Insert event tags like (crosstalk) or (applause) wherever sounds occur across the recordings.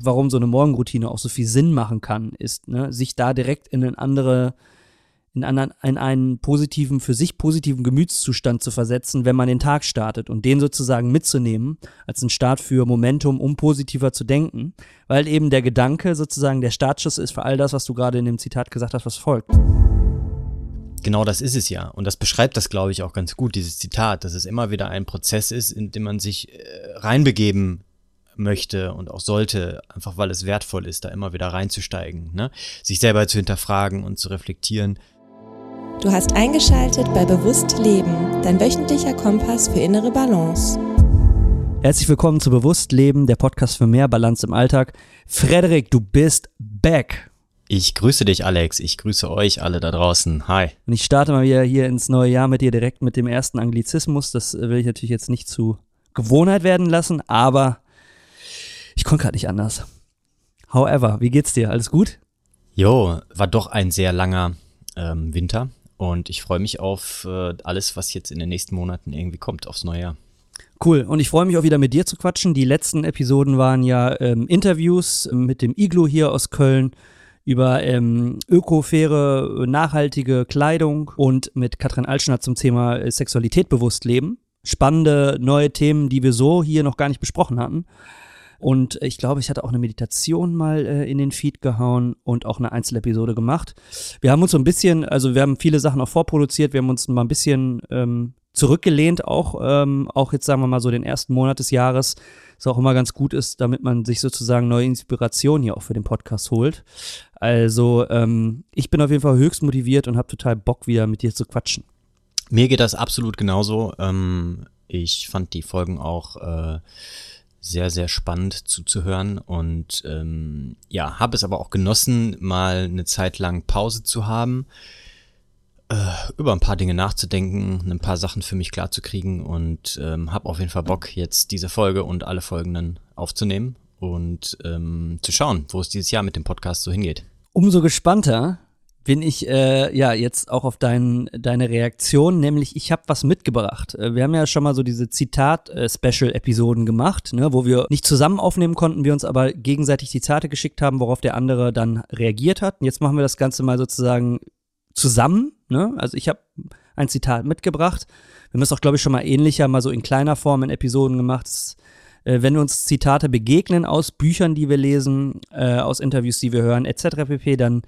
warum so eine Morgenroutine auch so viel Sinn machen kann, ist, ne, sich da direkt in einen andere, in, anderen, in einen positiven, für sich positiven Gemütszustand zu versetzen, wenn man den Tag startet und den sozusagen mitzunehmen als einen Start für Momentum, um positiver zu denken, weil eben der Gedanke sozusagen der Startschuss ist für all das, was du gerade in dem Zitat gesagt hast, was folgt. Genau das ist es ja. Und das beschreibt das, glaube ich, auch ganz gut, dieses Zitat, dass es immer wieder ein Prozess ist, in dem man sich äh, reinbegeben möchte und auch sollte, einfach weil es wertvoll ist, da immer wieder reinzusteigen, ne? sich selber zu hinterfragen und zu reflektieren. Du hast eingeschaltet bei Bewusst Leben, dein wöchentlicher Kompass für innere Balance. Herzlich willkommen zu Bewusst Leben, der Podcast für mehr Balance im Alltag. Frederik, du bist back. Ich grüße dich, Alex. Ich grüße euch alle da draußen. Hi. Und ich starte mal wieder hier ins neue Jahr mit dir direkt mit dem ersten Anglizismus. Das will ich natürlich jetzt nicht zu Gewohnheit werden lassen, aber ich konnte gerade nicht anders. However, wie geht's dir? Alles gut? Jo, war doch ein sehr langer ähm, Winter und ich freue mich auf äh, alles, was jetzt in den nächsten Monaten irgendwie kommt, aufs neue Jahr. Cool. Und ich freue mich auch wieder mit dir zu quatschen. Die letzten Episoden waren ja ähm, Interviews mit dem Iglo hier aus Köln über ähm, ökofaire, nachhaltige Kleidung und mit Katrin Altschner zum Thema äh, Sexualität bewusst leben. Spannende neue Themen, die wir so hier noch gar nicht besprochen hatten. Und ich glaube, ich hatte auch eine Meditation mal äh, in den Feed gehauen und auch eine Einzelepisode gemacht. Wir haben uns so ein bisschen, also wir haben viele Sachen auch vorproduziert, wir haben uns mal ein bisschen ähm, zurückgelehnt, auch, ähm, auch jetzt sagen wir mal so den ersten Monat des Jahres, was auch immer ganz gut ist, damit man sich sozusagen neue Inspiration hier auch für den Podcast holt. Also ähm, ich bin auf jeden Fall höchst motiviert und habe total Bock, wieder mit dir zu quatschen. Mir geht das absolut genauso. Ähm, ich fand die Folgen auch äh, sehr, sehr spannend zuzuhören und ähm, ja, habe es aber auch genossen, mal eine Zeit lang Pause zu haben, äh, über ein paar Dinge nachzudenken, ein paar Sachen für mich klarzukriegen und ähm, habe auf jeden Fall Bock, jetzt diese Folge und alle folgenden aufzunehmen und ähm, zu schauen, wo es dieses Jahr mit dem Podcast so hingeht. Umso gespannter bin ich äh, ja jetzt auch auf dein, deine Reaktion, nämlich ich habe was mitgebracht. Äh, wir haben ja schon mal so diese Zitat-Special-Episoden gemacht, ne, wo wir nicht zusammen aufnehmen konnten, wir uns aber gegenseitig Zitate geschickt haben, worauf der andere dann reagiert hat. Und jetzt machen wir das Ganze mal sozusagen zusammen. Ne? Also ich habe ein Zitat mitgebracht. Wir haben es auch, glaube ich, schon mal ähnlicher, mal so in kleiner Form in Episoden gemacht. Das, äh, wenn uns Zitate begegnen aus Büchern, die wir lesen, äh, aus Interviews, die wir hören, etc. pp., dann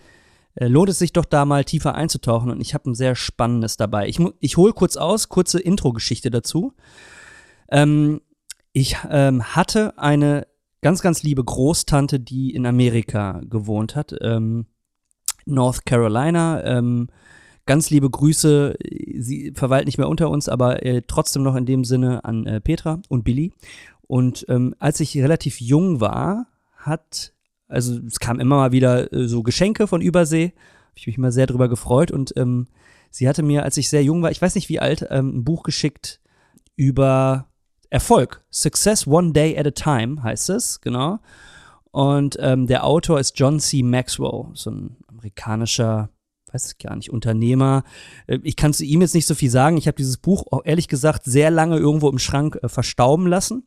lohnt es sich doch da mal tiefer einzutauchen und ich habe ein sehr spannendes dabei. Ich, ich hole kurz aus, kurze Intro-Geschichte dazu. Ähm, ich ähm, hatte eine ganz, ganz liebe Großtante, die in Amerika gewohnt hat, ähm, North Carolina. Ähm, ganz liebe Grüße. Sie verweilt nicht mehr unter uns, aber äh, trotzdem noch in dem Sinne an äh, Petra und Billy. Und ähm, als ich relativ jung war, hat also es kam immer mal wieder äh, so Geschenke von Übersee. Habe ich mich immer sehr drüber gefreut. Und ähm, sie hatte mir, als ich sehr jung war, ich weiß nicht wie alt, ähm, ein Buch geschickt über Erfolg. Success One Day at a Time heißt es, genau. Und ähm, der Autor ist John C. Maxwell, so ein amerikanischer, weiß ich gar nicht, Unternehmer. Äh, ich kann zu ihm jetzt nicht so viel sagen. Ich habe dieses Buch auch ehrlich gesagt sehr lange irgendwo im Schrank äh, verstauben lassen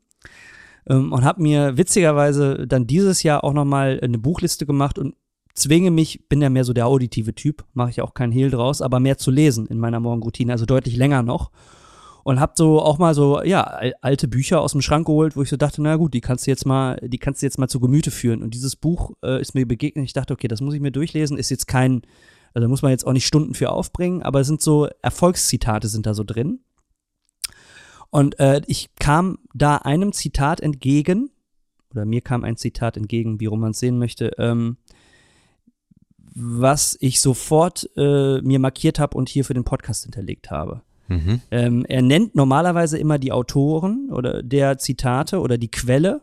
ähm, und habe mir witzigerweise dann dieses Jahr auch nochmal eine Buchliste gemacht und zwinge mich, bin ja mehr so der auditive Typ, mache ich auch keinen Hehl draus, aber mehr zu lesen in meiner Morgenroutine, also deutlich länger noch. Und habe so auch mal so, ja, alte Bücher aus dem Schrank geholt, wo ich so dachte, na gut, die kannst du jetzt mal, die kannst du jetzt mal zu Gemüte führen. Und dieses Buch äh, ist mir begegnet. Ich dachte, okay, das muss ich mir durchlesen. Ist jetzt kein, also muss man jetzt auch nicht Stunden für aufbringen, aber es sind so Erfolgszitate sind da so drin. Und äh, ich kam da einem Zitat entgegen, oder mir kam ein Zitat entgegen, wie man es sehen möchte, ähm, was ich sofort äh, mir markiert habe und hier für den Podcast hinterlegt habe. Mhm. Ähm, er nennt normalerweise immer die Autoren oder der Zitate oder die Quelle,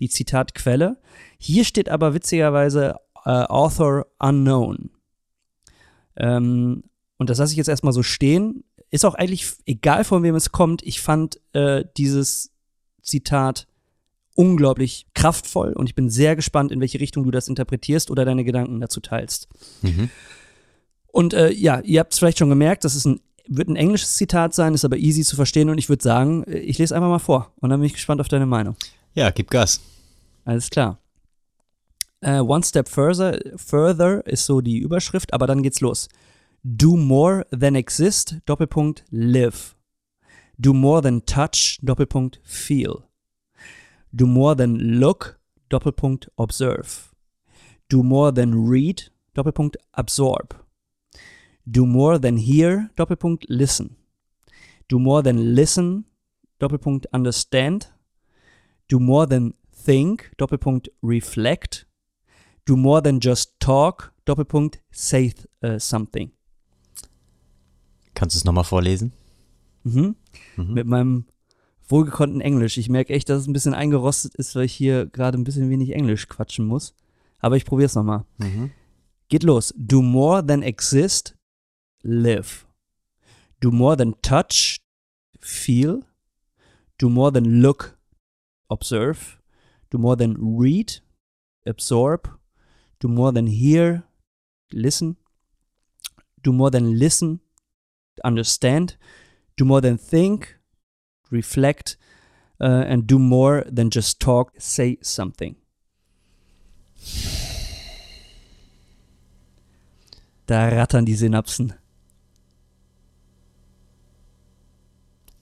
die Zitatquelle. Hier steht aber witzigerweise äh, Author Unknown. Ähm, und das lasse ich jetzt erstmal so stehen ist auch eigentlich egal, von wem es kommt. Ich fand äh, dieses Zitat unglaublich kraftvoll und ich bin sehr gespannt, in welche Richtung du das interpretierst oder deine Gedanken dazu teilst. Mhm. Und äh, ja, ihr habt es vielleicht schon gemerkt, das ist ein, wird ein englisches Zitat sein, ist aber easy zu verstehen und ich würde sagen, äh, ich lese einfach mal vor und dann bin ich gespannt auf deine Meinung. Ja, gib Gas. Alles klar. Äh, one Step Further, further ist so die Überschrift, aber dann geht's los. Do more than exist, Doppelpunkt, live. Do more than touch, Doppelpunkt, feel. Do more than look, Doppelpunkt, observe. Do more than read, Doppelpunkt, absorb. Do more than hear, Doppelpunkt, listen. Do more than listen, Doppelpunkt, understand. Do more than think, Doppelpunkt, reflect. Do more than just talk, Doppelpunkt, say uh, something. Kannst du es nochmal vorlesen? Mhm. Mhm. Mit meinem wohlgekonnten Englisch. Ich merke echt, dass es ein bisschen eingerostet ist, weil ich hier gerade ein bisschen wenig Englisch quatschen muss. Aber ich probiere es nochmal. Mhm. Geht los. Do more than exist, live. Do more than touch, feel. Do more than look, observe. Do more than read, absorb. Do more than hear, listen. Do more than listen, understand. Do more than think, reflect. Uh, and do more than just talk, say something. Da rattern die Synapsen.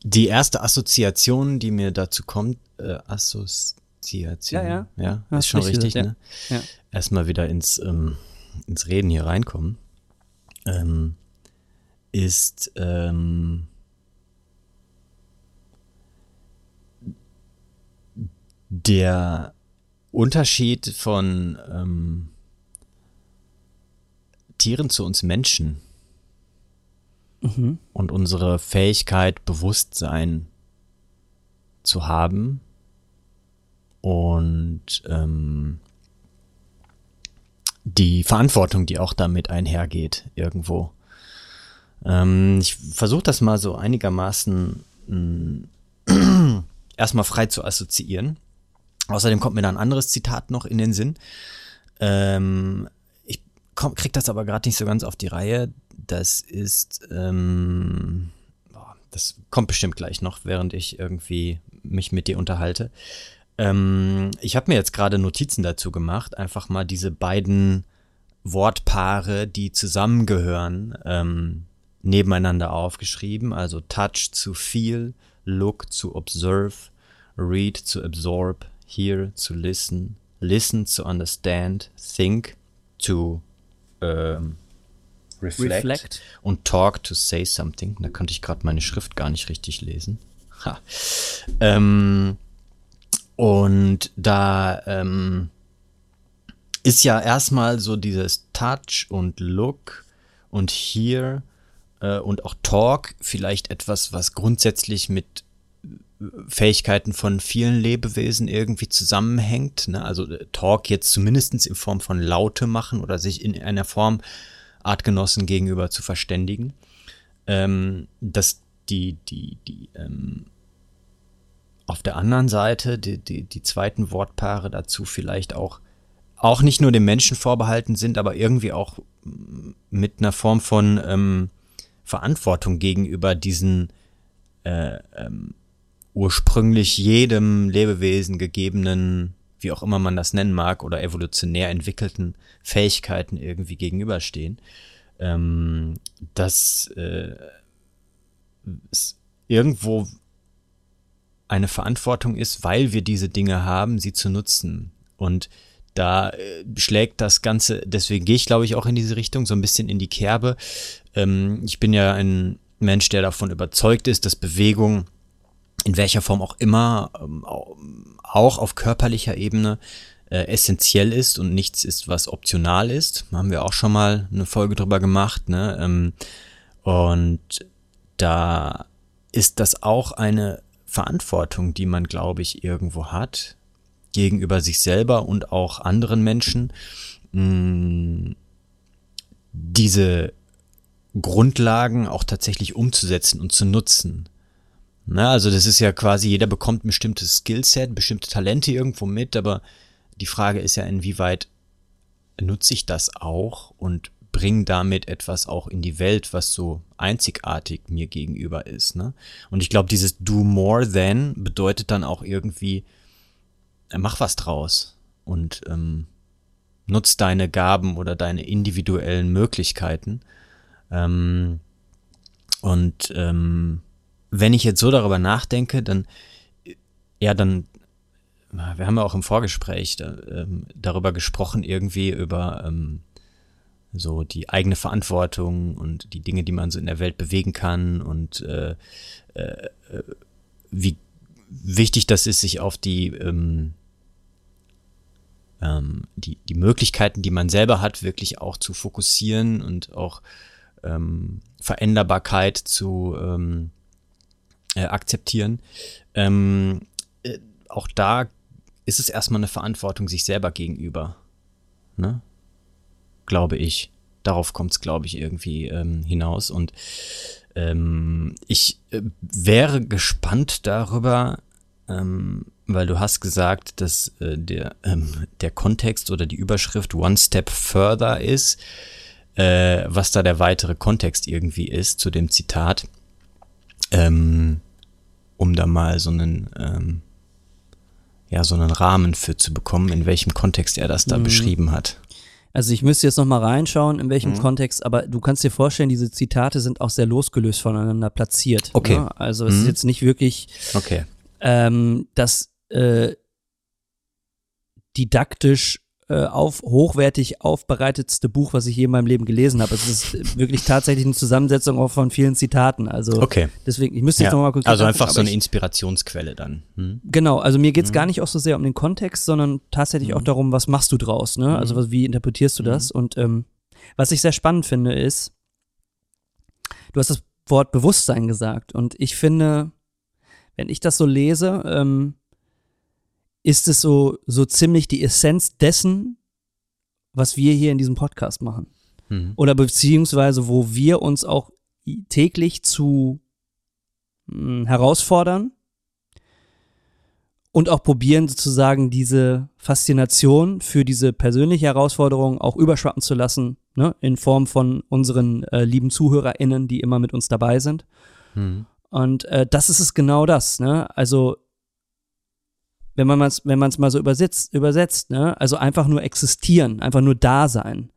Die erste Assoziation, die mir dazu kommt, äh, Assoziation, ja, ja, ja ist schon richtig, gesagt, ne? Ja. Erstmal wieder ins, ähm, ins Reden hier reinkommen, ähm, ist ähm, der Unterschied von ähm, Tieren zu uns Menschen mhm. und unsere Fähigkeit, Bewusstsein zu haben und ähm, die Verantwortung, die auch damit einhergeht, irgendwo. Ähm, ich versuche das mal so einigermaßen äh, (clears throat) erstmal frei zu assoziieren. Außerdem kommt mir da ein anderes Zitat noch in den Sinn. Ähm, komm, krieg das aber gerade nicht so ganz auf die Reihe. Das ist, ähm, das kommt bestimmt gleich noch, während ich irgendwie mich mit dir unterhalte. Ähm, ich habe mir jetzt gerade Notizen dazu gemacht, einfach mal diese beiden Wortpaare, die zusammengehören, ähm, nebeneinander aufgeschrieben. Also touch zu feel, look zu observe, read zu absorb, hear zu listen, listen zu understand, think to ähm, reflect, reflect, und talk to say something. Da konnte ich gerade meine Schrift gar nicht richtig lesen. Ha. Ähm, und da ähm, ist ja erstmal so dieses Touch und Look und Hear äh, und auch Talk vielleicht etwas, was grundsätzlich mit Fähigkeiten von vielen Lebewesen irgendwie zusammenhängt. Ne? Also äh, Talk jetzt zumindest in Form von Laute machen oder sich in einer Form Artgenossen gegenüber zu verständigen. Ähm, dass die, die, die, ähm, auf der anderen Seite die, die, die zweiten Wortpaare dazu vielleicht auch, auch nicht nur dem Menschen vorbehalten sind, aber irgendwie auch mit einer Form von ähm, Verantwortung gegenüber diesen äh, ähm, ursprünglich jedem Lebewesen gegebenen, wie auch immer man das nennen mag, oder evolutionär entwickelten Fähigkeiten irgendwie gegenüberstehen. Ähm, dass äh, es irgendwo eine Verantwortung ist, weil wir diese Dinge haben, sie zu nutzen. Und da äh, schlägt das Ganze, deswegen gehe ich, glaube ich, auch in diese Richtung, so ein bisschen in die Kerbe. Ähm, ich bin ja ein Mensch, der davon überzeugt ist, dass Bewegung in welcher Form auch immer, ähm, auch auf körperlicher Ebene äh, essentiell ist und nichts ist, was optional ist. Haben wir auch schon mal eine Folge drüber gemacht. Ne? Ähm, und da ist das auch eine Verantwortung, die man, glaube ich, irgendwo hat gegenüber sich selber und auch anderen Menschen. Mh, diese Grundlagen auch tatsächlich umzusetzen und zu nutzen. Na, also das ist ja quasi, jeder bekommt ein bestimmtes Skillset, bestimmte Talente irgendwo mit, aber die Frage ist ja, inwieweit nutze ich das auch und bringe damit etwas auch in die Welt, was so einzigartig mir gegenüber ist. Ne? Und ich glaube, dieses Do More Than bedeutet dann auch irgendwie, äh, mach was draus. Und ähm, nutz deine Gaben oder deine individuellen Möglichkeiten. Ähm, und ähm, wenn ich jetzt so darüber nachdenke, dann ja, dann wir haben ja auch im Vorgespräch da, ähm, darüber gesprochen, irgendwie über ähm, so die eigene Verantwortung und die Dinge, die man so in der Welt bewegen kann und äh, äh, wie wichtig das ist, sich auf die ähm, ähm, die, die Möglichkeiten, die man selber hat, wirklich auch zu fokussieren und auch ähm, Veränderbarkeit zu ähm, äh, akzeptieren. Ähm, äh, auch da ist es erstmal eine Verantwortung sich selber gegenüber. Ne? Glaube ich. Darauf kommt es, glaube ich, irgendwie ähm, hinaus. Und ähm, ich äh, wäre gespannt darüber, ähm, weil du hast gesagt, dass äh, der, ähm, der Kontext oder die Überschrift One Step Further ist, äh, was da der weitere Kontext irgendwie ist zu dem Zitat, ähm, um da mal so einen, ähm, ja, so einen Rahmen für zu bekommen, in welchem Kontext er das da mhm. beschrieben hat. Also ich müsste jetzt nochmal reinschauen, in welchem mhm. Kontext, aber du kannst dir vorstellen, diese Zitate sind auch sehr losgelöst voneinander platziert. Okay. Ne? Also es mhm. ist jetzt nicht wirklich, okay. ähm, dass äh, didaktisch äh, auf, hochwertig aufbereitetste Buch, was ich je in meinem Leben gelesen habe. Es ist (laughs) wirklich tatsächlich eine Zusammensetzung auch von vielen Zitaten. Also okay. deswegen, ich müsste jetzt ja. nochmal kurz. Also einfach so eine Inspirationsquelle dann. Hm? Genau, also mir geht's hm. gar nicht auch so sehr um den Kontext, sondern tatsächlich hm. auch darum, was machst du draus, ne? Also was, wie interpretierst du hm. das? Und ähm, was ich sehr spannend finde, ist, du hast das Wort Bewusstsein gesagt. Und ich finde, wenn ich das so lese, ähm, ist es so, so ziemlich die Essenz dessen, was wir hier in diesem Podcast machen. Mhm. Oder beziehungsweise, wo wir uns auch täglich zu mh, hm, herausfordern und auch probieren sozusagen diese Faszination für diese persönliche Herausforderung auch überschwappen zu lassen, ne, in Form von unseren äh, lieben ZuhörerInnen, die immer mit uns dabei sind. Mhm. Und äh, das ist es genau das, ne? Also wenn man es wenn man's mal so übersetzt, übersetzt, ne? Also einfach nur existieren, einfach nur da sein.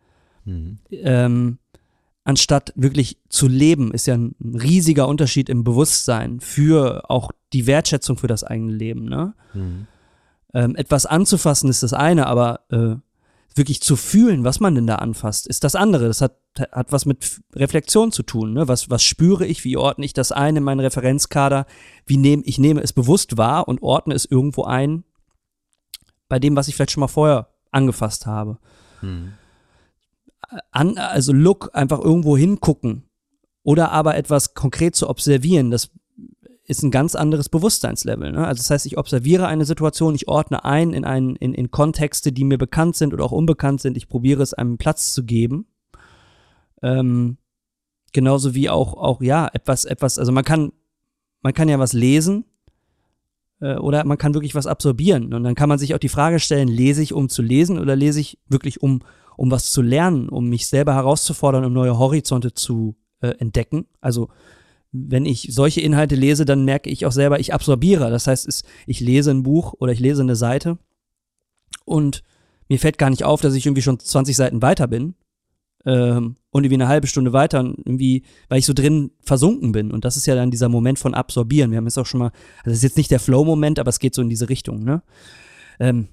Mhm. Ähm, anstatt wirklich zu leben, ist ja ein riesiger Unterschied im Bewusstsein für auch die Wertschätzung für das eigene Leben. Ne? Mhm. Ähm, etwas anzufassen ist das eine, aber äh, wirklich zu fühlen, was man denn da anfasst, ist das andere. Das hat, hat was mit Reflexion zu tun. Ne? Was, was spüre ich? Wie ordne ich das ein in meinen Referenzkader? Wie nehme ich nehme es bewusst wahr und ordne es irgendwo ein bei dem, was ich vielleicht schon mal vorher angefasst habe. Hm. An, also Look, einfach irgendwo hingucken oder aber etwas konkret zu observieren, das ist ein ganz anderes Bewusstseinslevel. Ne? Also das heißt, ich observiere eine Situation, ich ordne ein in, ein, in, in Kontexte, die mir bekannt sind oder auch unbekannt sind. Ich probiere es einem Platz zu geben. Ähm, genauso wie auch, auch, ja, etwas, etwas, also man kann, man kann ja was lesen äh, oder man kann wirklich was absorbieren. Und dann kann man sich auch die Frage stellen, lese ich, um zu lesen oder lese ich wirklich, um, um was zu lernen, um mich selber herauszufordern, um neue Horizonte zu äh, entdecken. Also wenn ich solche Inhalte lese, dann merke ich auch selber, ich absorbiere. Das heißt, ich lese ein Buch oder ich lese eine Seite und mir fällt gar nicht auf, dass ich irgendwie schon 20 Seiten weiter bin ähm, und irgendwie eine halbe Stunde weiter irgendwie, weil ich so drin versunken bin. Und das ist ja dann dieser Moment von Absorbieren. Wir haben jetzt auch schon mal, also das ist jetzt nicht der Flow-Moment, aber es geht so in diese Richtung, ne? Ähm,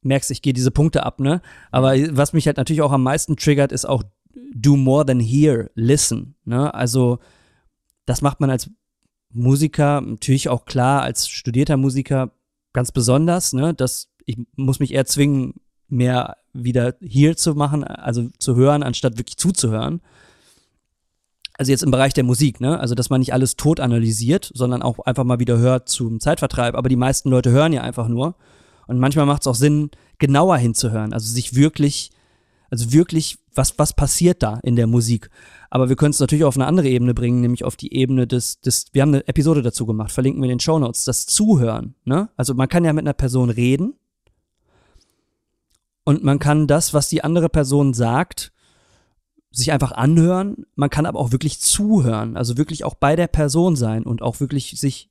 merkst, ich gehe diese Punkte ab, ne? Aber was mich halt natürlich auch am meisten triggert, ist auch do more than hear, listen, ne? Also das macht man als Musiker natürlich auch klar, als studierter Musiker ganz besonders, ne? Das, ich muss mich eher zwingen, mehr wieder hier zu machen, also zu hören, anstatt wirklich zuzuhören. Also jetzt im Bereich der Musik, ne? Also dass man nicht alles tot analysiert, sondern auch einfach mal wieder hört zum Zeitvertreib. Aber die meisten Leute hören ja einfach nur. Und manchmal macht es auch Sinn, genauer hinzuhören, also sich wirklich, also wirklich, was, was passiert da in der Musik? Aber wir können es natürlich auf eine andere Ebene bringen, nämlich auf die Ebene des, des, wir haben eine Episode dazu gemacht, verlinken wir in den Show Notes, das Zuhören. Ne? Also man kann ja mit einer Person reden und man kann das, was die andere Person sagt, sich einfach anhören. Man kann aber auch wirklich zuhören, also wirklich auch bei der Person sein und auch wirklich sich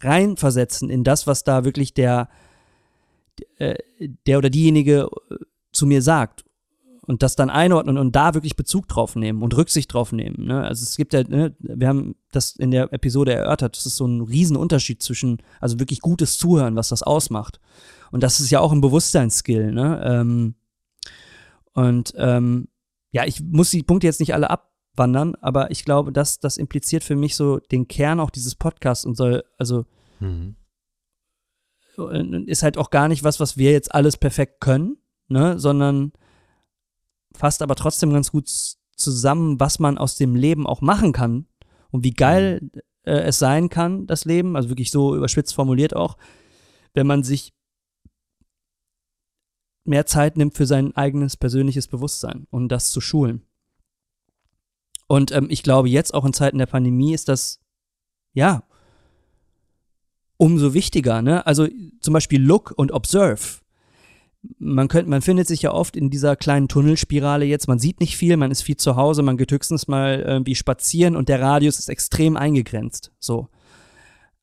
reinversetzen in das, was da wirklich der, äh, der oder diejenige zu mir sagt und das dann einordnen und da wirklich Bezug drauf nehmen und Rücksicht drauf nehmen. Ne? Also es gibt ja, ne, wir haben das in der Episode erörtert, das ist so ein Riesenunterschied zwischen, also wirklich gutes Zuhören, was das ausmacht. Und das ist ja auch ein Bewusstseinsskill. Ne? Ähm, und ähm, ja, ich muss die Punkte jetzt nicht alle abwandern, aber ich glaube, dass das impliziert für mich so den Kern auch dieses Podcasts und soll, also mhm. ist halt auch gar nicht was, was wir jetzt alles perfekt können, ne, sondern fasst aber trotzdem ganz gut zusammen, was man aus dem Leben auch machen kann und wie geil äh, es sein kann, das Leben, also wirklich so überspitzt formuliert auch, wenn man sich mehr Zeit nimmt für sein eigenes persönliches Bewusstsein und das zu schulen. Und ähm, ich glaube, jetzt auch in Zeiten der Pandemie ist das, ja, umso wichtiger, ne? Also zum Beispiel Look und Observe. Man könnte, man findet sich ja oft in dieser kleinen Tunnelspirale jetzt. Man sieht nicht viel, man ist viel zu Hause, man geht höchstens mal irgendwie spazieren und der Radius ist extrem eingegrenzt. So.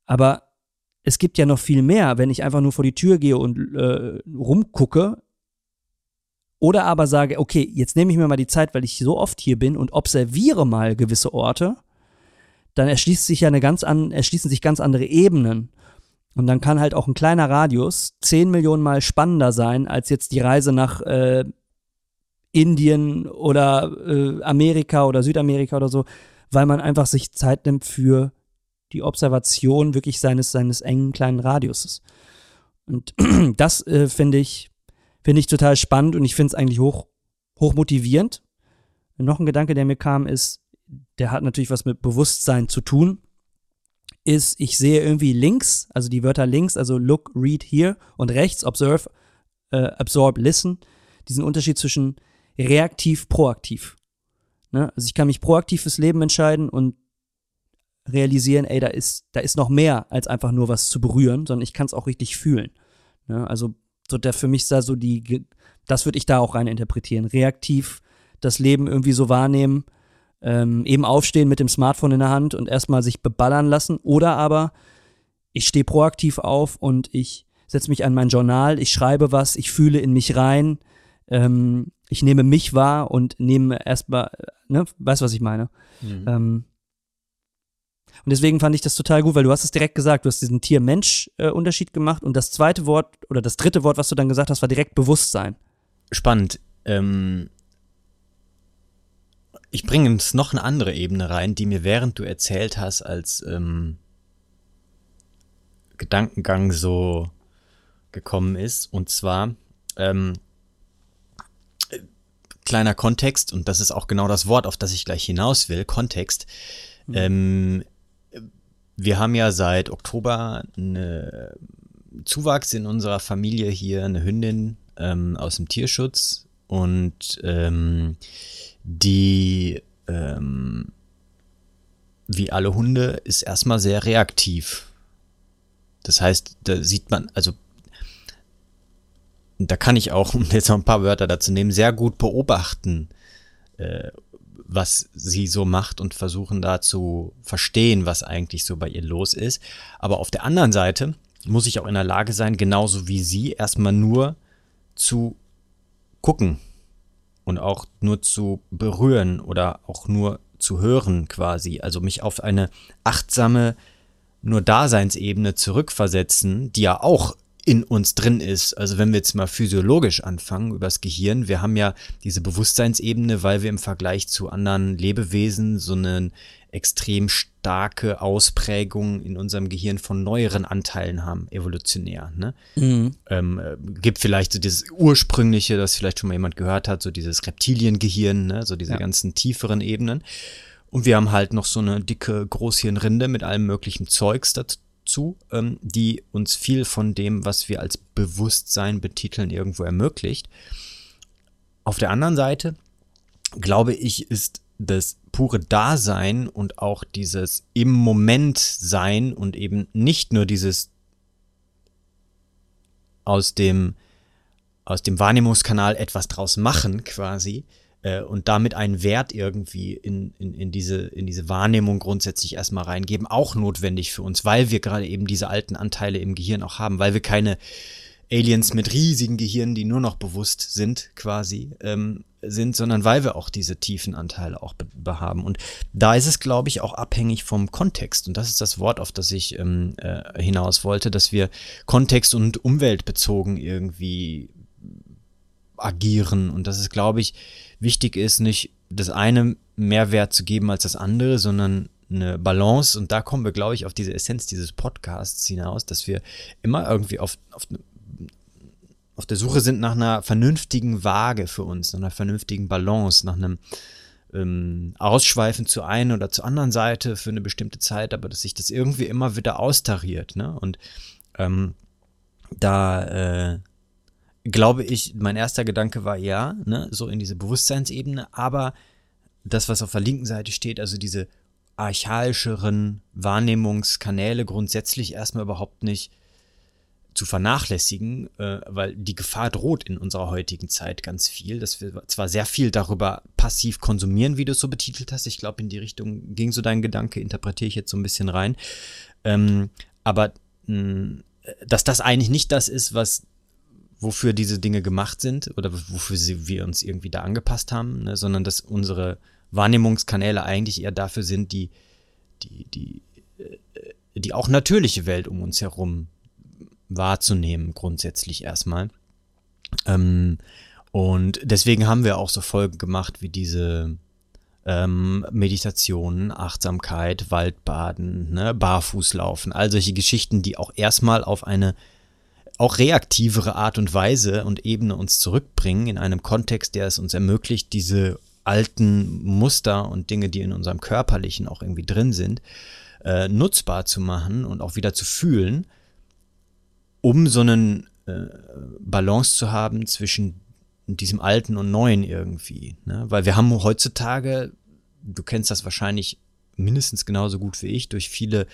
Aber es gibt ja noch viel mehr, wenn ich einfach nur vor die Tür gehe und äh, rumgucke, oder aber sage, okay, jetzt nehme ich mir mal die Zeit, weil ich so oft hier bin und observiere mal gewisse Orte, dann erschließt sich ja eine ganz an, erschließen sich ganz andere Ebenen. Und dann kann halt auch ein kleiner Radius 10 Millionen Mal spannender sein, als jetzt die Reise nach äh, Indien oder äh, Amerika oder Südamerika oder so, weil man einfach sich Zeit nimmt für die Observation wirklich seines, seines engen kleinen Radiuses. Und (clears throat) das äh, finde ich Finde ich total spannend und ich finde es eigentlich hoch, hoch motivierend. Noch ein Gedanke, der mir kam, ist, der hat natürlich was mit Bewusstsein zu tun, ist, ich sehe irgendwie links, also die Wörter links, also look, read, here und rechts, observe, äh, absorb, listen, diesen Unterschied zwischen reaktiv, proaktiv. Ne? Also ich kann mich proaktiv fürs Leben entscheiden und realisieren, ey, da ist, da ist noch mehr als einfach nur was zu berühren, sondern ich kann es auch richtig fühlen. Ne? Also so der für mich da so die, das würde ich da auch rein interpretieren. Reaktiv das Leben irgendwie so wahrnehmen, ähm, eben aufstehen mit dem Smartphone in der Hand und erstmal sich beballern lassen. Oder aber ich stehe proaktiv auf und ich setze mich an mein Journal, ich schreibe was, ich fühle in mich rein, ähm, ich nehme mich wahr und nehme erstmal, ne, weißt du, was ich meine? Mhm. Ähm, und deswegen fand ich das total gut, weil du hast es direkt gesagt, du hast diesen Tier-Mensch-Unterschied gemacht und das zweite Wort oder das dritte Wort, was du dann gesagt hast, war direkt Bewusstsein. Spannend. Ähm, ich bringe jetzt noch eine andere Ebene rein, die mir während du erzählt hast, als ähm, Gedankengang so gekommen ist. Und zwar ähm, kleiner Kontext, und das ist auch genau das Wort, auf das ich gleich hinaus will, Kontext. Mhm. Ähm, wir haben ja seit Oktober eine Zuwachs in unserer Familie hier, eine Hündin ähm, aus dem Tierschutz und ähm, die ähm, wie alle Hunde ist erstmal sehr reaktiv. Das heißt, da sieht man, also da kann ich auch, (laughs) um jetzt noch ein paar Wörter dazu nehmen, sehr gut beobachten, äh, was sie so macht und versuchen da zu verstehen, was eigentlich so bei ihr los ist. Aber auf der anderen Seite muss ich auch in der Lage sein, genauso wie sie, erstmal nur zu gucken und auch nur zu berühren oder auch nur zu hören quasi. Also mich auf eine achtsame nur Daseinsebene zurückversetzen, die ja auch in uns drin ist. Also wenn wir jetzt mal physiologisch anfangen, übers Gehirn, wir haben ja diese Bewusstseinsebene, weil wir im Vergleich zu anderen Lebewesen so eine extrem starke Ausprägung in unserem Gehirn von neueren Anteilen haben, evolutionär. Ne? Mhm. Ähm, äh, gibt vielleicht so dieses ursprüngliche, das vielleicht schon mal jemand gehört hat, so dieses Reptiliengehirn, ne? so diese ja. ganzen tieferen Ebenen. Und wir haben halt noch so eine dicke Großhirnrinde mit allem möglichen Zeugs dazu zu, ähm, die uns viel von dem, was wir als Bewusstsein betiteln, irgendwo ermöglicht. Auf der anderen Seite, glaube ich, ist das pure Dasein und auch dieses im Moment sein und eben nicht nur dieses aus dem, aus dem Wahrnehmungskanal etwas draus machen quasi, äh, und damit einen Wert irgendwie in, in, in, diese, in diese Wahrnehmung grundsätzlich erstmal reingeben, auch notwendig für uns, weil wir gerade eben diese alten Anteile im Gehirn auch haben, weil wir keine Aliens mit riesigen Gehirnen, die nur noch bewusst sind, quasi, ähm, sind, sondern weil wir auch diese tiefen Anteile auch behaben. Und da ist es, glaube ich, auch abhängig vom Kontext. Und das ist das Wort, auf das ich ähm, äh, hinaus wollte, dass wir kontext- und umweltbezogen irgendwie agieren. Und dass es, glaube ich, wichtig ist, nicht das eine mehr Wert zu geben als das andere, sondern eine Balance. Und da kommen wir, glaube ich, auf diese Essenz dieses Podcasts hinaus, dass wir immer irgendwie auf, auf, auf der Suche sind nach einer vernünftigen Waage für uns, nach einer vernünftigen Balance, nach einem ähm, Ausschweifen zur einen oder zur anderen Seite für eine bestimmte Zeit, aber dass sich das irgendwie immer wieder austariert. Ne? Und ähm, da äh, glaube ich, mein erster Gedanke war ja, ne, so in diese Bewusstseinsebene, aber das, was auf der linken Seite steht, also diese archaischeren Wahrnehmungskanäle grundsätzlich erstmal überhaupt nicht zu vernachlässigen, äh, weil die Gefahr droht in unserer heutigen Zeit ganz viel, dass wir zwar sehr viel darüber passiv konsumieren, wie du es so betitelt hast, ich glaube, in die Richtung ging so dein Gedanke, interpretiere ich jetzt so ein bisschen rein, ähm, aber mh, dass das eigentlich nicht das ist, was wofür diese Dinge gemacht sind oder wofür sie, wir uns irgendwie da angepasst haben, ne, sondern dass unsere Wahrnehmungskanäle eigentlich eher dafür sind, die, die, die, äh, die auch natürliche Welt um uns herum wahrzunehmen, grundsätzlich erstmal. Ähm, und deswegen haben wir auch so Folgen gemacht wie diese ähm, Meditation, Achtsamkeit, Waldbaden, ne, Barfußlaufen, all solche Geschichten, die auch erstmal auf eine auch reaktivere Art und Weise und Ebene uns zurückbringen in einem Kontext, der es uns ermöglicht, diese alten Muster und Dinge, die in unserem Körperlichen auch irgendwie drin sind, äh, nutzbar zu machen und auch wieder zu fühlen, um so einen äh, Balance zu haben zwischen diesem Alten und Neuen irgendwie. Ne? Weil wir haben heutzutage, du kennst das wahrscheinlich mindestens genauso gut wie ich, durch viele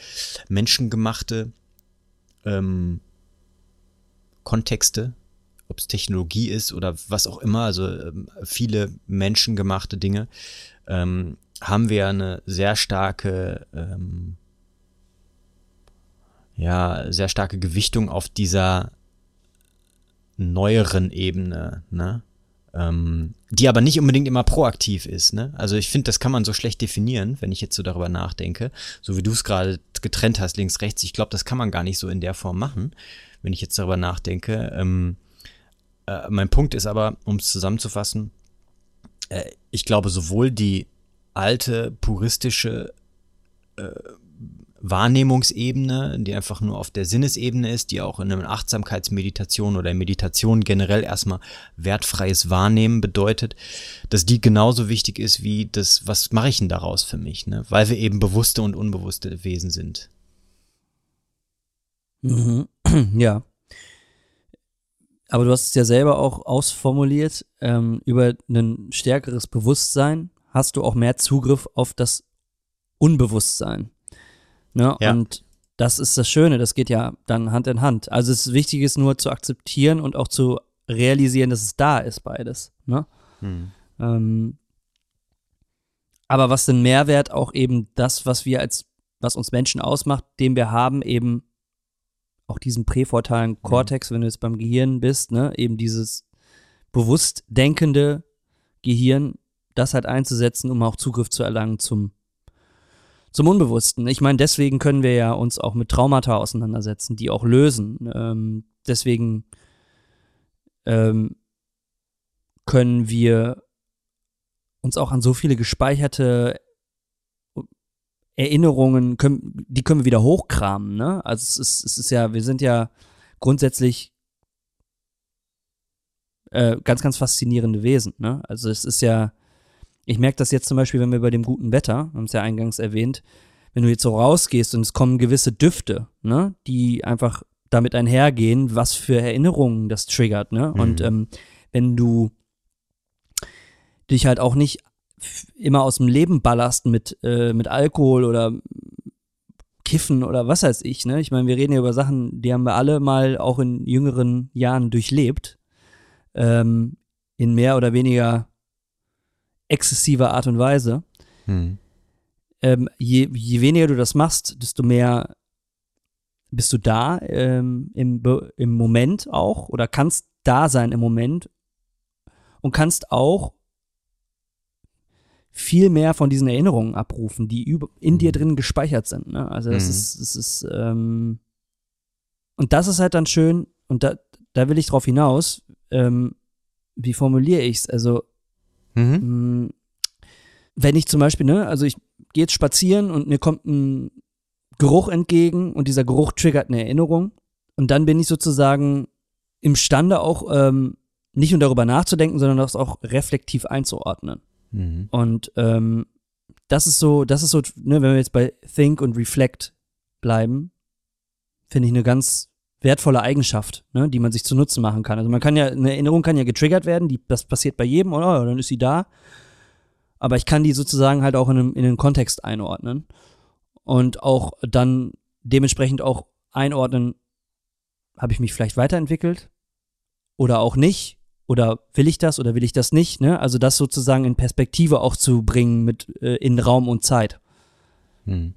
menschengemachte ähm, Kontexte, ob es Technologie ist oder was auch immer, also ähm, viele menschengemachte Dinge, ähm, haben wir eine sehr starke, ähm, ja, sehr starke Gewichtung auf dieser neueren Ebene, ne? Ähm, die aber nicht unbedingt immer proaktiv ist. Ne? Also ich finde, das kann man so schlecht definieren, wenn ich jetzt so darüber nachdenke, so wie du es gerade getrennt hast, links, rechts. Ich glaube, das kann man gar nicht so in der Form machen, wenn ich jetzt darüber nachdenke. Ähm, äh, mein Punkt ist aber, um es zusammenzufassen, äh, ich glaube, sowohl die alte puristische äh, Wahrnehmungsebene, die einfach nur auf der Sinnesebene ist, die auch in einer Achtsamkeitsmeditation oder Meditation generell erstmal wertfreies Wahrnehmen bedeutet, dass die genauso wichtig ist wie das, was mache ich denn daraus für mich, ne? weil wir eben bewusste und unbewusste Wesen sind. Mhm. (clears throat) Ja. Aber du hast es ja selber auch ausformuliert, ähm, über ein stärkeres Bewusstsein hast du auch mehr Zugriff auf das Unbewusstsein. Ne? Ja. Und das ist das Schöne, das geht ja dann Hand in Hand. Also es ist wichtig ist nur zu akzeptieren und auch zu realisieren, dass es da ist, beides. Ne? Hm. Ähm, aber was den Mehrwert auch eben das, was wir als, was uns Menschen ausmacht, den wir haben, eben auch diesen präfrontalen mhm. Kortex, wenn du jetzt beim Gehirn bist, ne, eben dieses bewusst denkende Gehirn, das halt einzusetzen, um auch Zugriff zu erlangen zum, zum Unbewussten. Ich meine, deswegen können wir ja uns auch mit Traumata auseinandersetzen, die auch lösen. Ähm, deswegen ähm, können wir uns auch an so viele gespeicherte Erinnerungen, können, die können wir wieder hochkramen, ne? Also es ist, es ist ja, wir sind ja grundsätzlich äh, ganz, ganz faszinierende Wesen, ne? Also es ist ja, ich merke das jetzt zum Beispiel, wenn wir bei dem guten Wetter, haben es ja eingangs erwähnt, wenn du jetzt so rausgehst und es kommen gewisse Düfte, ne, die einfach damit einhergehen, was für Erinnerungen das triggert, ne? Mhm. Und ähm, wenn du dich halt auch nicht immer aus dem Leben ballerst mit, äh, mit Alkohol oder Kiffen oder was weiß ich, ne? Ich meine, wir reden ja über Sachen, die haben wir alle mal auch in jüngeren Jahren durchlebt. Ähm, in mehr oder weniger exzessiver Art und Weise. Hm. Ähm, je, je weniger du das machst, desto mehr bist du da ähm, im, im Moment auch oder kannst da sein im Moment und kannst auch viel mehr von diesen Erinnerungen abrufen, die über, in dir mhm. drin gespeichert sind. Ne? Also das mhm. ist, das ist, ähm, und das ist halt dann schön, und da, da will ich drauf hinaus, ähm, wie formuliere ich's? Also, mhm. Wenn ich zum Beispiel, ne, also ich gehe jetzt spazieren und mir kommt ein Geruch entgegen und dieser Geruch triggert eine Erinnerung und dann bin ich sozusagen imstande auch ähm, nicht nur darüber nachzudenken, sondern das auch reflektiv einzuordnen. Mhm. Und ähm, das ist so, das ist so, ne, wenn wir jetzt bei Think und Reflect bleiben, finde ich eine ganz wertvolle Eigenschaft, ne, die man sich zu Nutzen machen kann. Also man kann ja, eine Erinnerung kann ja getriggert werden, die, das passiert bei jedem, oder? Oh, dann ist sie da. Aber ich kann die sozusagen halt auch in, einem, in einen Kontext einordnen und auch dann dementsprechend auch einordnen, habe ich mich vielleicht weiterentwickelt oder auch nicht oder will ich das oder will ich das nicht, ne? Also das sozusagen in Perspektive auch zu bringen mit äh, in Raum und Zeit. Hm.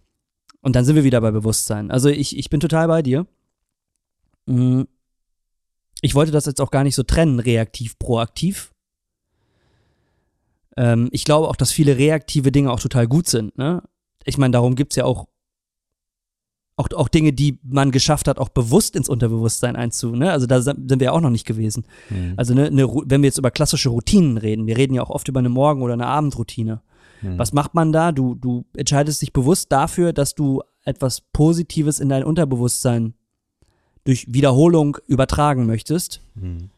Und dann sind wir wieder bei Bewusstsein. Also ich, ich bin total bei dir. Mhm. Ich wollte das jetzt auch gar nicht so trennen, reaktiv, proaktiv. Ähm, ich glaube auch, dass viele reaktive Dinge auch total gut sind. Ne? Ich meine, darum gibt es ja auch auch, auch Dinge, die man geschafft hat, auch bewusst ins Unterbewusstsein einzu. Ne? Also da sind wir ja auch noch nicht gewesen. Mhm. Also ne, ne, wenn wir jetzt über klassische Routinen reden, wir reden ja auch oft über eine Morgen- oder eine Abendroutine. Mhm. Was macht man da? Du, du entscheidest dich bewusst dafür, dass du etwas Positives in dein Unterbewusstsein durch Wiederholung übertragen möchtest, mhm.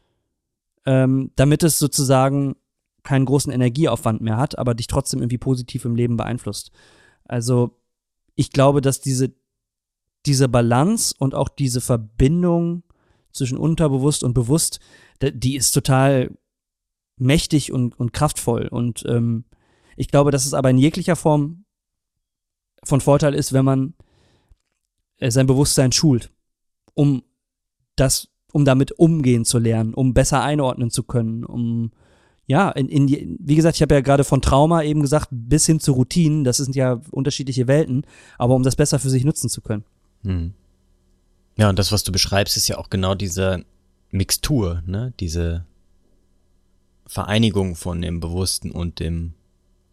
ähm, damit es sozusagen keinen großen Energieaufwand mehr hat, aber dich trotzdem irgendwie positiv im Leben beeinflusst. Also ich glaube, dass diese diese Balance und auch diese Verbindung zwischen unterbewusst und bewusst, die ist total mächtig und, und kraftvoll. Und ähm, ich glaube, dass es aber in jeglicher Form von Vorteil ist, wenn man äh, sein Bewusstsein schult, um das, um damit umgehen zu lernen, um besser einordnen zu können, um ja, in, in wie gesagt, ich habe ja gerade von Trauma eben gesagt, bis hin zu Routinen, das sind ja unterschiedliche Welten, aber um das besser für sich nutzen zu können. Hm. Ja, und das, was du beschreibst, ist ja auch genau diese Mixtur, ne? Diese Vereinigung von dem Bewussten und dem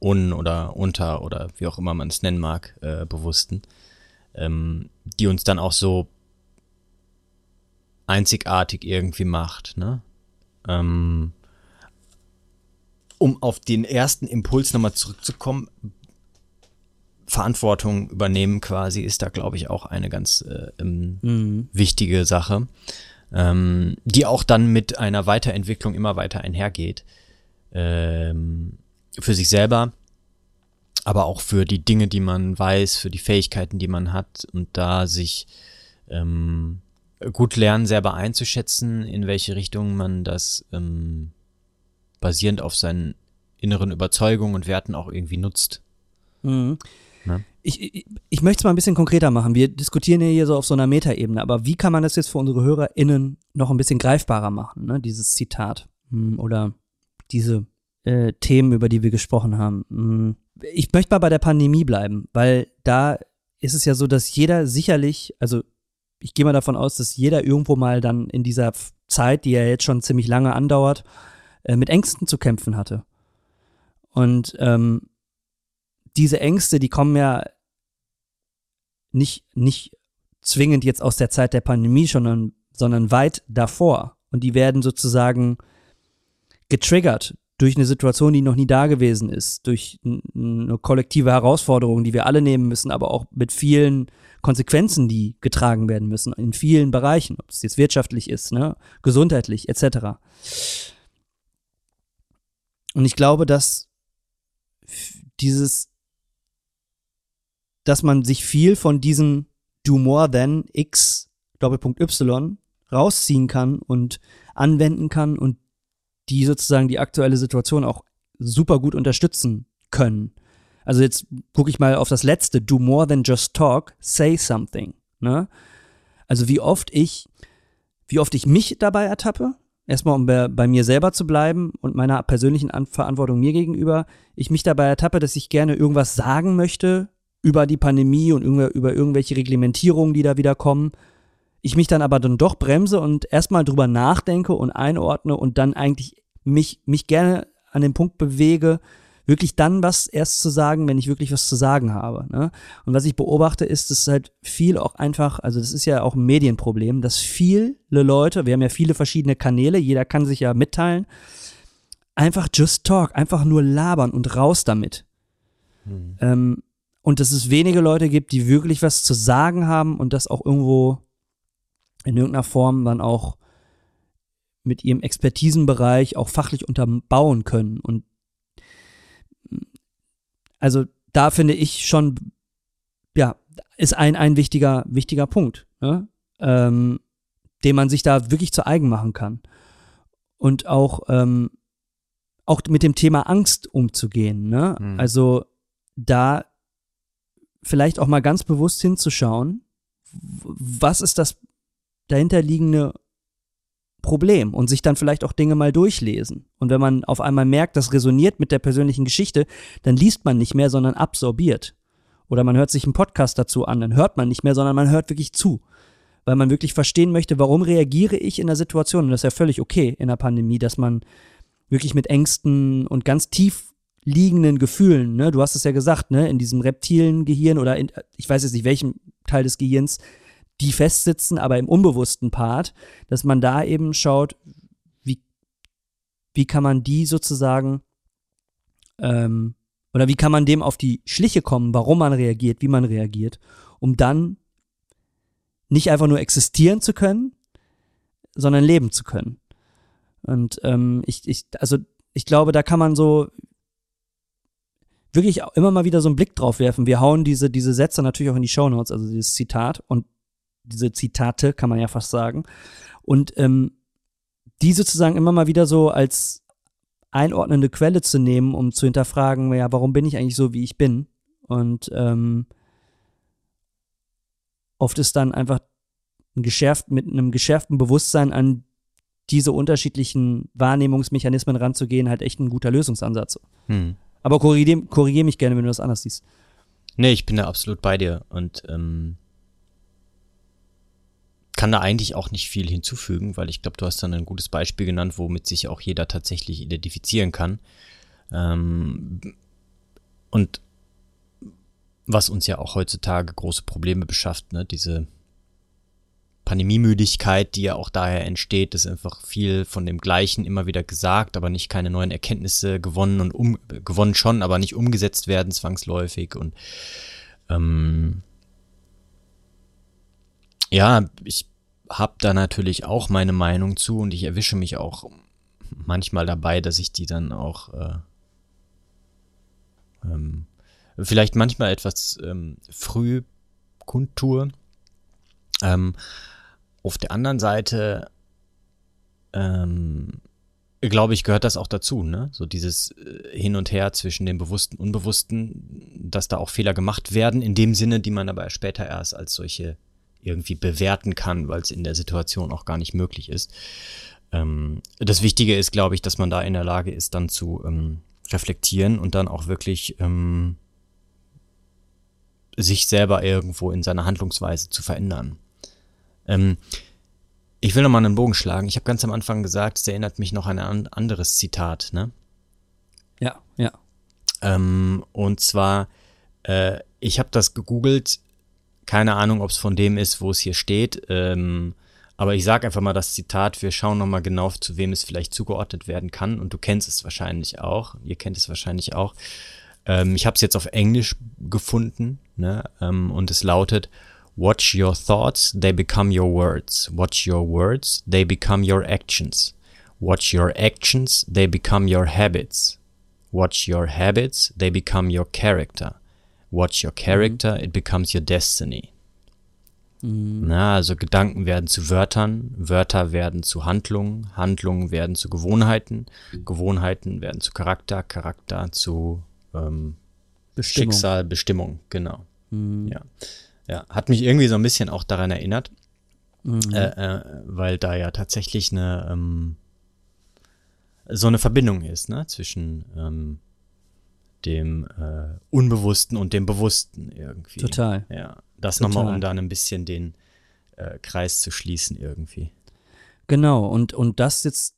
Un- oder Unter- oder wie auch immer man es nennen mag, äh, Bewussten, ähm, die uns dann auch so einzigartig irgendwie macht, ne? Ähm, um auf den ersten Impuls nochmal zurückzukommen, Verantwortung übernehmen quasi ist da, glaube ich, auch eine ganz äh, ähm, mhm. wichtige Sache, ähm, die auch dann mit einer Weiterentwicklung immer weiter einhergeht. Ähm, für sich selber, aber auch für die Dinge, die man weiß, für die Fähigkeiten, die man hat und da sich ähm, gut lernen, selber einzuschätzen, in welche Richtung man das ähm, basierend auf seinen inneren Überzeugungen und Werten auch irgendwie nutzt. Mhm. Ne? Ich, ich, ich möchte es mal ein bisschen konkreter machen. Wir diskutieren ja hier so auf so einer Metaebene, aber wie kann man das jetzt für unsere HörerInnen noch ein bisschen greifbarer machen, ne? dieses Zitat hm, oder diese äh, Themen, über die wir gesprochen haben. Hm. Ich möchte mal bei der Pandemie bleiben, weil da ist es ja so, dass jeder sicherlich, also ich gehe mal davon aus, dass jeder irgendwo mal dann in dieser Zeit, die ja jetzt schon ziemlich lange andauert, äh, mit Ängsten zu kämpfen hatte. Und ähm, diese Ängste, die kommen ja nicht, nicht zwingend jetzt aus der Zeit der Pandemie, sondern, sondern weit davor. Und die werden sozusagen getriggert durch eine Situation, die noch nie da gewesen ist, durch eine kollektive Herausforderung, die wir alle nehmen müssen, aber auch mit vielen Konsequenzen, die getragen werden müssen, in vielen Bereichen, ob es jetzt wirtschaftlich ist, ne, gesundheitlich, etc. Und ich glaube, dass dieses dass man sich viel von diesem Do More Than X Doppelpunkt Y rausziehen kann und anwenden kann und die sozusagen die aktuelle Situation auch super gut unterstützen können. Also jetzt gucke ich mal auf das letzte, do more than just talk, say something. Ne? Also wie oft ich, wie oft ich mich dabei ertappe, erstmal um bei, bei mir selber zu bleiben und meiner persönlichen An Verantwortung mir gegenüber, ich mich dabei ertappe, dass ich gerne irgendwas sagen möchte, über die Pandemie und über, über irgendwelche Reglementierungen, die da wieder kommen. Ich mich dann aber dann doch bremse und erstmal drüber nachdenke und einordne und dann eigentlich mich, mich gerne an den Punkt bewege, wirklich dann was erst zu sagen, wenn ich wirklich was zu sagen habe. Ne? Und was ich beobachte, ist, dass halt viel auch einfach, also das ist ja auch ein Medienproblem, dass viele Leute, wir haben ja viele verschiedene Kanäle, jeder kann sich ja mitteilen, einfach just talk, einfach nur labern und raus damit. Hm. Ähm, und dass es wenige Leute gibt, die wirklich was zu sagen haben und das auch irgendwo in irgendeiner Form dann auch mit ihrem Expertisenbereich auch fachlich unterbauen können. Und also da finde ich schon, ja, ist ein, ein wichtiger, wichtiger Punkt, ne? ähm, den man sich da wirklich zu eigen machen kann. Und auch, ähm, auch mit dem Thema Angst umzugehen. Ne? Mhm. Also da vielleicht auch mal ganz bewusst hinzuschauen, was ist das dahinterliegende Problem und sich dann vielleicht auch Dinge mal durchlesen. Und wenn man auf einmal merkt, das resoniert mit der persönlichen Geschichte, dann liest man nicht mehr, sondern absorbiert. Oder man hört sich einen Podcast dazu an, dann hört man nicht mehr, sondern man hört wirklich zu. Weil man wirklich verstehen möchte, warum reagiere ich in der Situation. Und das ist ja völlig okay in der Pandemie, dass man wirklich mit Ängsten und ganz tief liegenden Gefühlen, ne, du hast es ja gesagt, ne, in diesem reptilen Gehirn oder in, ich weiß jetzt nicht welchem Teil des Gehirns, die festsitzen, aber im unbewussten Part, dass man da eben schaut, wie, wie kann man die sozusagen ähm, oder wie kann man dem auf die Schliche kommen, warum man reagiert, wie man reagiert, um dann nicht einfach nur existieren zu können, sondern leben zu können. Und ähm, ich, ich, also ich glaube, da kann man so wirklich immer mal wieder so einen Blick drauf werfen. Wir hauen diese, diese Sätze natürlich auch in die Shownotes, also dieses Zitat. Und diese Zitate, kann man ja fast sagen. Und ähm, die sozusagen immer mal wieder so als einordnende Quelle zu nehmen, um zu hinterfragen, ja, warum bin ich eigentlich so, wie ich bin? Und ähm, oft ist dann einfach ein geschärft, mit einem geschärften Bewusstsein an diese unterschiedlichen Wahrnehmungsmechanismen ranzugehen, halt echt ein guter Lösungsansatz. Hm. Aber korrigiere korrigier mich gerne, wenn du das anders siehst. Nee, ich bin da absolut bei dir. Und ähm, kann da eigentlich auch nicht viel hinzufügen, weil ich glaube, du hast dann ein gutes Beispiel genannt, womit sich auch jeder tatsächlich identifizieren kann. Ähm, und was uns ja auch heutzutage große Probleme beschafft, ne? diese Pandemiemüdigkeit, die ja auch daher entsteht, ist einfach viel von dem Gleichen immer wieder gesagt, aber nicht keine neuen Erkenntnisse gewonnen und um, gewonnen schon, aber nicht umgesetzt werden zwangsläufig und ähm, ja, ich habe da natürlich auch meine Meinung zu und ich erwische mich auch manchmal dabei, dass ich die dann auch äh, ähm, vielleicht manchmal etwas ähm, früh kundtue. Ähm, auf der anderen Seite ähm, glaube ich, gehört das auch dazu, ne? So dieses äh, Hin und Her zwischen dem Bewussten und Unbewussten, dass da auch Fehler gemacht werden, in dem Sinne, die man aber später erst als solche irgendwie bewerten kann, weil es in der Situation auch gar nicht möglich ist. Ähm, das Wichtige ist, glaube ich, dass man da in der Lage ist, dann zu ähm, reflektieren und dann auch wirklich ähm, sich selber irgendwo in seiner Handlungsweise zu verändern. Ähm, ich will nochmal einen Bogen schlagen. Ich habe ganz am Anfang gesagt, es erinnert mich noch an ein anderes Zitat, ne? Ja, ja. Ähm, und zwar, äh, ich habe das gegoogelt, keine Ahnung, ob es von dem ist, wo es hier steht. Ähm, aber ich sage einfach mal das Zitat. Wir schauen nochmal genau, zu wem es vielleicht zugeordnet werden kann. Und du kennst es wahrscheinlich auch. Ihr kennt es wahrscheinlich auch. Ähm, ich habe es jetzt auf Englisch gefunden. Ne? Ähm, und es lautet, Watch your thoughts, they become your words. Watch your words, they become your actions. Watch your actions, they become your habits. Watch your habits, they become your character. Watch your character, mhm. it becomes your destiny. Mhm. Na, also Gedanken werden zu Wörtern, Wörter werden zu Handlungen, Handlungen werden zu Gewohnheiten, Gewohnheiten werden zu Charakter, Charakter zu ähm, Bestimmung. Schicksal, Bestimmung, genau. Mhm. Ja. ja, hat mich irgendwie so ein bisschen auch daran erinnert, mhm. äh, äh, weil da ja tatsächlich eine ähm, so eine Verbindung ist, ne, zwischen ähm, dem äh, Unbewussten und dem Bewussten irgendwie. Total. Ja, das nochmal, um dann ein bisschen den äh, Kreis zu schließen irgendwie. Genau, und, und das jetzt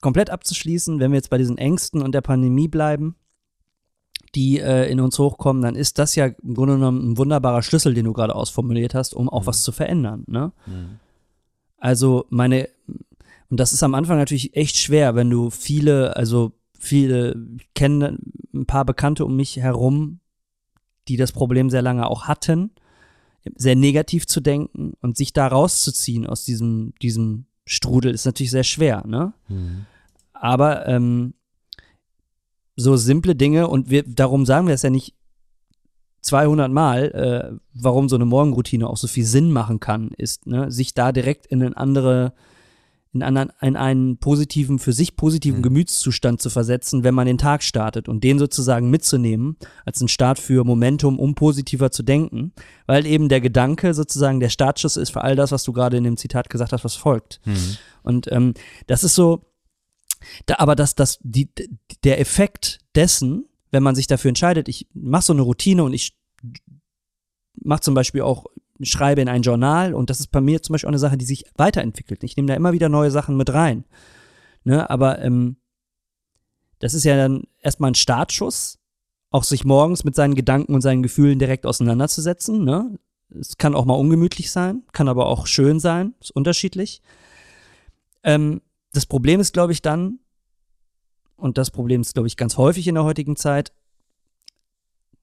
komplett abzuschließen, wenn wir jetzt bei diesen Ängsten und der Pandemie bleiben, die äh, in uns hochkommen, dann ist das ja im Grunde genommen ein wunderbarer Schlüssel, den du gerade ausformuliert hast, um auch was zu verändern. Ne? Also meine, und das ist am Anfang natürlich echt schwer, wenn du viele, also viele, ich kenne ein paar Bekannte um mich herum, die das Problem sehr lange auch hatten, sehr negativ zu denken und sich da rauszuziehen aus diesem, diesem Strudel ist natürlich sehr schwer, ne? Aber ähm, so simple Dinge und wir, darum sagen wir es ja nicht 200 Mal, äh, warum so eine Morgenroutine auch so viel Sinn machen kann, ist, ne, sich da direkt in einen andere, in, anderen, in einen positiven, für sich positiven Gemütszustand zu versetzen, wenn man den Tag startet und den sozusagen mitzunehmen als einen Start für Momentum, um positiver zu denken, weil eben der Gedanke sozusagen der Startschuss ist für all das, was du gerade in dem Zitat gesagt hast, was folgt. Und ähm, das ist so, da, aber das, das, die, der Effekt dessen, wenn man sich dafür entscheidet, ich mache so eine Routine und ich mache zum Beispiel auch, schreibe in ein Journal und das ist bei mir zum Beispiel auch eine Sache, die sich weiterentwickelt. Ich nehme da immer wieder neue Sachen mit rein. Ne, aber ähm, das ist ja dann erstmal ein Startschuss, auch sich morgens mit seinen Gedanken und seinen Gefühlen direkt auseinanderzusetzen. Ne? Es kann auch mal ungemütlich sein, kann aber auch schön sein, ist unterschiedlich. Ähm, das Problem ist, glaube ich, dann, und das Problem ist, glaube ich, ganz häufig in der heutigen Zeit,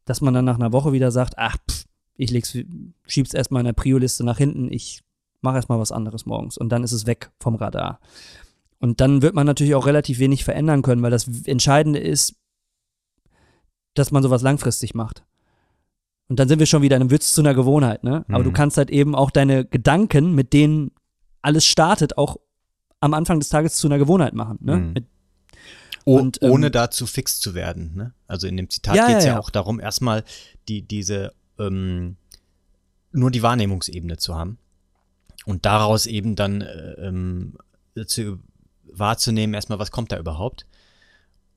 dass man dann nach einer Woche wieder sagt, ach, pff, ich leg's, schieb's erstmal in der Prio-Liste nach hinten, ich mache erstmal was anderes morgens und dann ist es weg vom Radar. Und dann wird man natürlich auch relativ wenig verändern können, weil das Entscheidende ist, dass man sowas langfristig macht. Und dann sind wir schon wieder in einem Witz zu einer Gewohnheit, ne? Aber du Mhm. kannst halt eben auch deine Gedanken, mit denen alles startet, auch am Anfang des Tages zu einer Gewohnheit machen, ne? Mhm. Mit, Und, ähm, ohne dazu fix zu werden. Ne? Also in dem Zitat Ja, geht es ja, ja, ja. auch darum, erstmal die, diese ähm, nur die Wahrnehmungsebene zu haben und daraus eben dann äh, ähm, zu wahrzunehmen, erstmal, was kommt da überhaupt.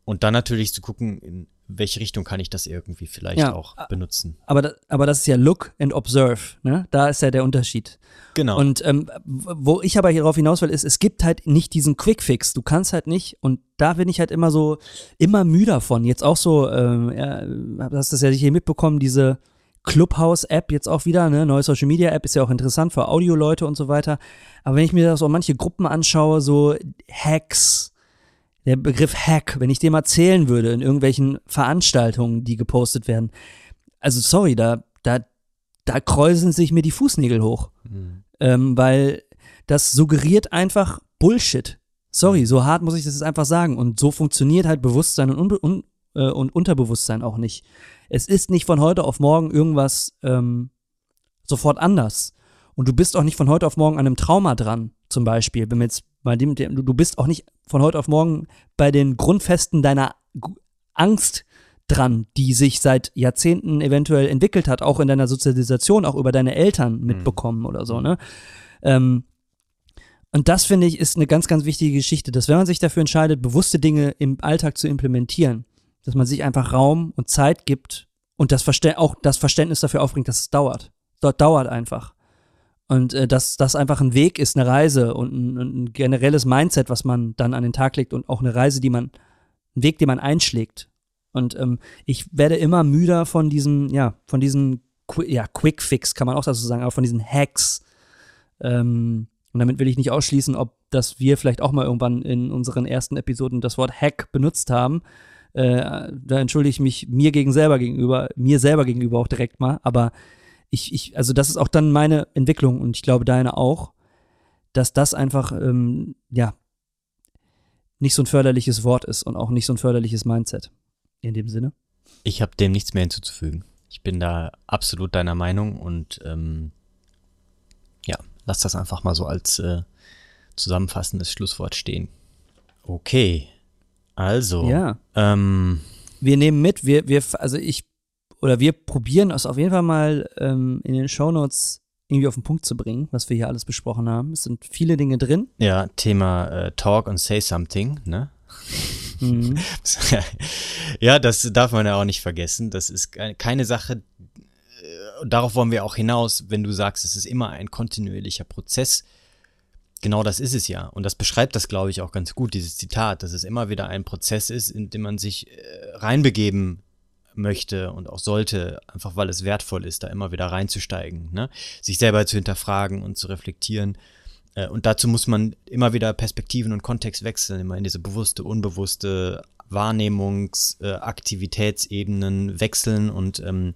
Und dann natürlich zu gucken, in welche Richtung kann ich das irgendwie vielleicht Ja. auch benutzen. aber, aber das ist ja Look and Observe, ne? Da ist ja der Unterschied. Genau. Und ähm, wo ich aber hierauf hinaus will, ist, es gibt halt nicht diesen Quickfix. Du kannst halt nicht, und da bin ich halt immer so, immer müde davon. Jetzt auch so, ähm, ja, hast das ja sicher mitbekommen, diese Clubhouse-App jetzt auch wieder, ne? Neue Social Media App ist ja auch interessant für Audioleute und so weiter. Aber wenn ich mir da so manche Gruppen anschaue, so Hacks, der Begriff Hack, wenn ich dem erzählen würde in irgendwelchen Veranstaltungen, die gepostet werden, also sorry, da, da, da kräuseln sich mir die Fußnägel hoch ähm, weil das suggeriert einfach Bullshit. Sorry, so hart muss ich das jetzt einfach sagen. Und so funktioniert halt Bewusstsein und, Unbe un äh, und Unterbewusstsein auch nicht. Es ist nicht von heute auf morgen irgendwas ähm, sofort anders. Und du bist auch nicht von heute auf morgen an einem Trauma dran, zum Beispiel. Wenn wir jetzt bei dem, du bist auch nicht von heute auf morgen bei den Grundfesten deiner Angst dran, die sich seit Jahrzehnten eventuell entwickelt hat, auch in deiner Sozialisation, auch über deine Eltern mitbekommen oder so, ne? Ähm, und das finde ich ist eine ganz, ganz wichtige Geschichte, dass wenn man sich dafür entscheidet, bewusste Dinge im Alltag zu implementieren, dass man sich einfach Raum und Zeit gibt und das Verstä auch das Verständnis dafür aufbringt, dass es dauert. Dort dauert einfach. Und äh, dass das einfach ein Weg ist, eine Reise und ein, ein generelles Mindset, was man dann an den Tag legt und auch eine Reise, die man, ein Weg, den man einschlägt. Und ähm, ich werde immer müder von diesen, ja, von diesen, Qui ja, Quick Fix kann man auch dazu sagen, aber von diesen Hacks. Ähm, und damit will ich nicht ausschließen, ob dass wir vielleicht auch mal irgendwann in unseren ersten Episoden das Wort Hack benutzt haben. Äh, da entschuldige ich mich mir gegen selber gegenüber, mir selber gegenüber auch direkt mal. Aber ich, ich, also das ist auch dann meine Entwicklung und ich glaube deine auch, dass das einfach, ähm, ja, nicht so ein förderliches Wort ist und auch nicht so ein förderliches Mindset. In dem Sinne. Ich habe dem nichts mehr hinzuzufügen. Ich bin da absolut deiner Meinung und ähm, ja, lass das einfach mal so als äh, zusammenfassendes Schlusswort stehen. Okay, also Ja. ähm, wir nehmen mit, wir, wir, also ich, oder wir probieren es auf jeden Fall mal ähm, in den Shownotes irgendwie auf den Punkt zu bringen, was wir hier alles besprochen haben. Es sind viele Dinge drin. ja Thema äh, Talk und Say Something, ne? Mhm. (laughs) ja, das darf man ja auch nicht vergessen. Das ist keine Sache, äh, darauf wollen wir auch hinaus, wenn du sagst, es ist immer ein kontinuierlicher Prozess. Genau das ist es ja. Und das beschreibt das, glaube ich, auch ganz gut, dieses Zitat, dass es immer wieder ein Prozess ist, in dem man sich äh, reinbegeben möchte und auch sollte, einfach weil es wertvoll ist, da immer wieder reinzusteigen, ne? sich selber zu hinterfragen und zu reflektieren. Äh, und dazu muss man immer wieder Perspektiven und Kontext wechseln, immer in diese bewusste, unbewusste Wahrnehmungsaktivitätsebenen äh, wechseln und ähm,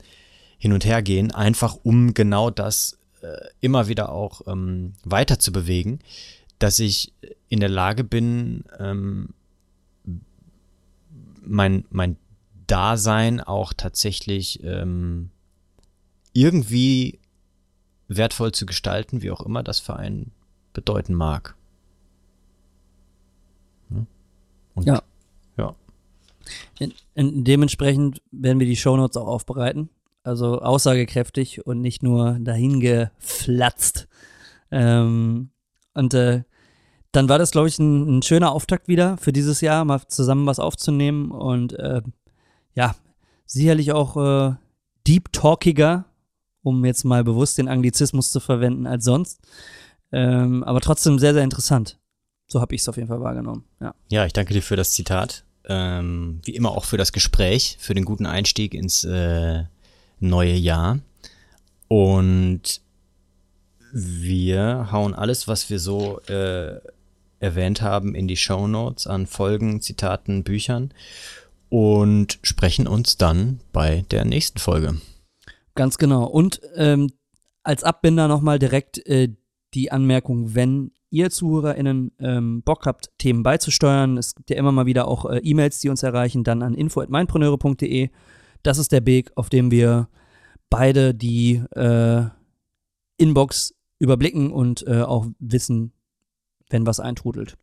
hin und her gehen, einfach um genau das äh, immer wieder auch ähm, weiter zu bewegen, dass ich in der Lage bin, ähm, mein, mein Dasein auch tatsächlich ähm, irgendwie wertvoll zu gestalten, wie auch immer das für einen bedeuten mag. Und, ja. Ja. In, in, dementsprechend werden wir die Shownotes auch aufbereiten. Also aussagekräftig und nicht nur dahin geflatzt. Ähm, und äh, dann war das, glaube ich, ein, ein, schöner Auftakt wieder für dieses Jahr, mal zusammen was aufzunehmen und äh, ja, sicherlich auch äh, deep talkiger, um jetzt mal bewusst den Anglizismus zu verwenden als sonst. Ähm, aber trotzdem sehr, sehr interessant. So habe ich es auf jeden Fall wahrgenommen. Ja. ja, ich danke dir für das Zitat. Ähm, wie immer auch für das Gespräch, für den guten Einstieg ins äh, neue Jahr. Und wir hauen alles, was wir so äh, erwähnt haben, in die Show Notes an Folgen, Zitaten, Büchern und sprechen uns dann bei der nächsten Folge. Ganz genau. Und ähm, als Abbinder nochmal direkt äh, die Anmerkung, wenn ihr ZuhörerInnen ähm, Bock habt, Themen beizusteuern, es gibt ja immer mal wieder auch äh, E-Mails, die uns erreichen, dann an info.meinpreneure.de. Das ist der Weg, auf dem wir beide die äh, Inbox überblicken und äh, auch wissen, wenn was eintrudelt.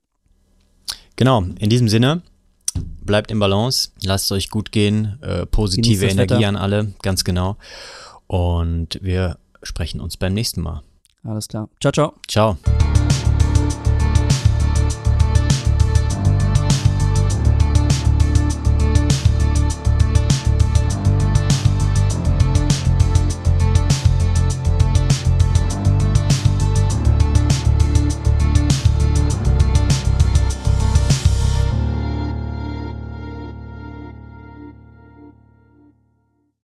Genau, in diesem Sinne, bleibt im Balance, lasst euch gut gehen, äh, positive Energie Wetter. an alle, ganz genau. Und wir sprechen uns beim nächsten Mal. Alles klar. Ciao, ciao. Ciao.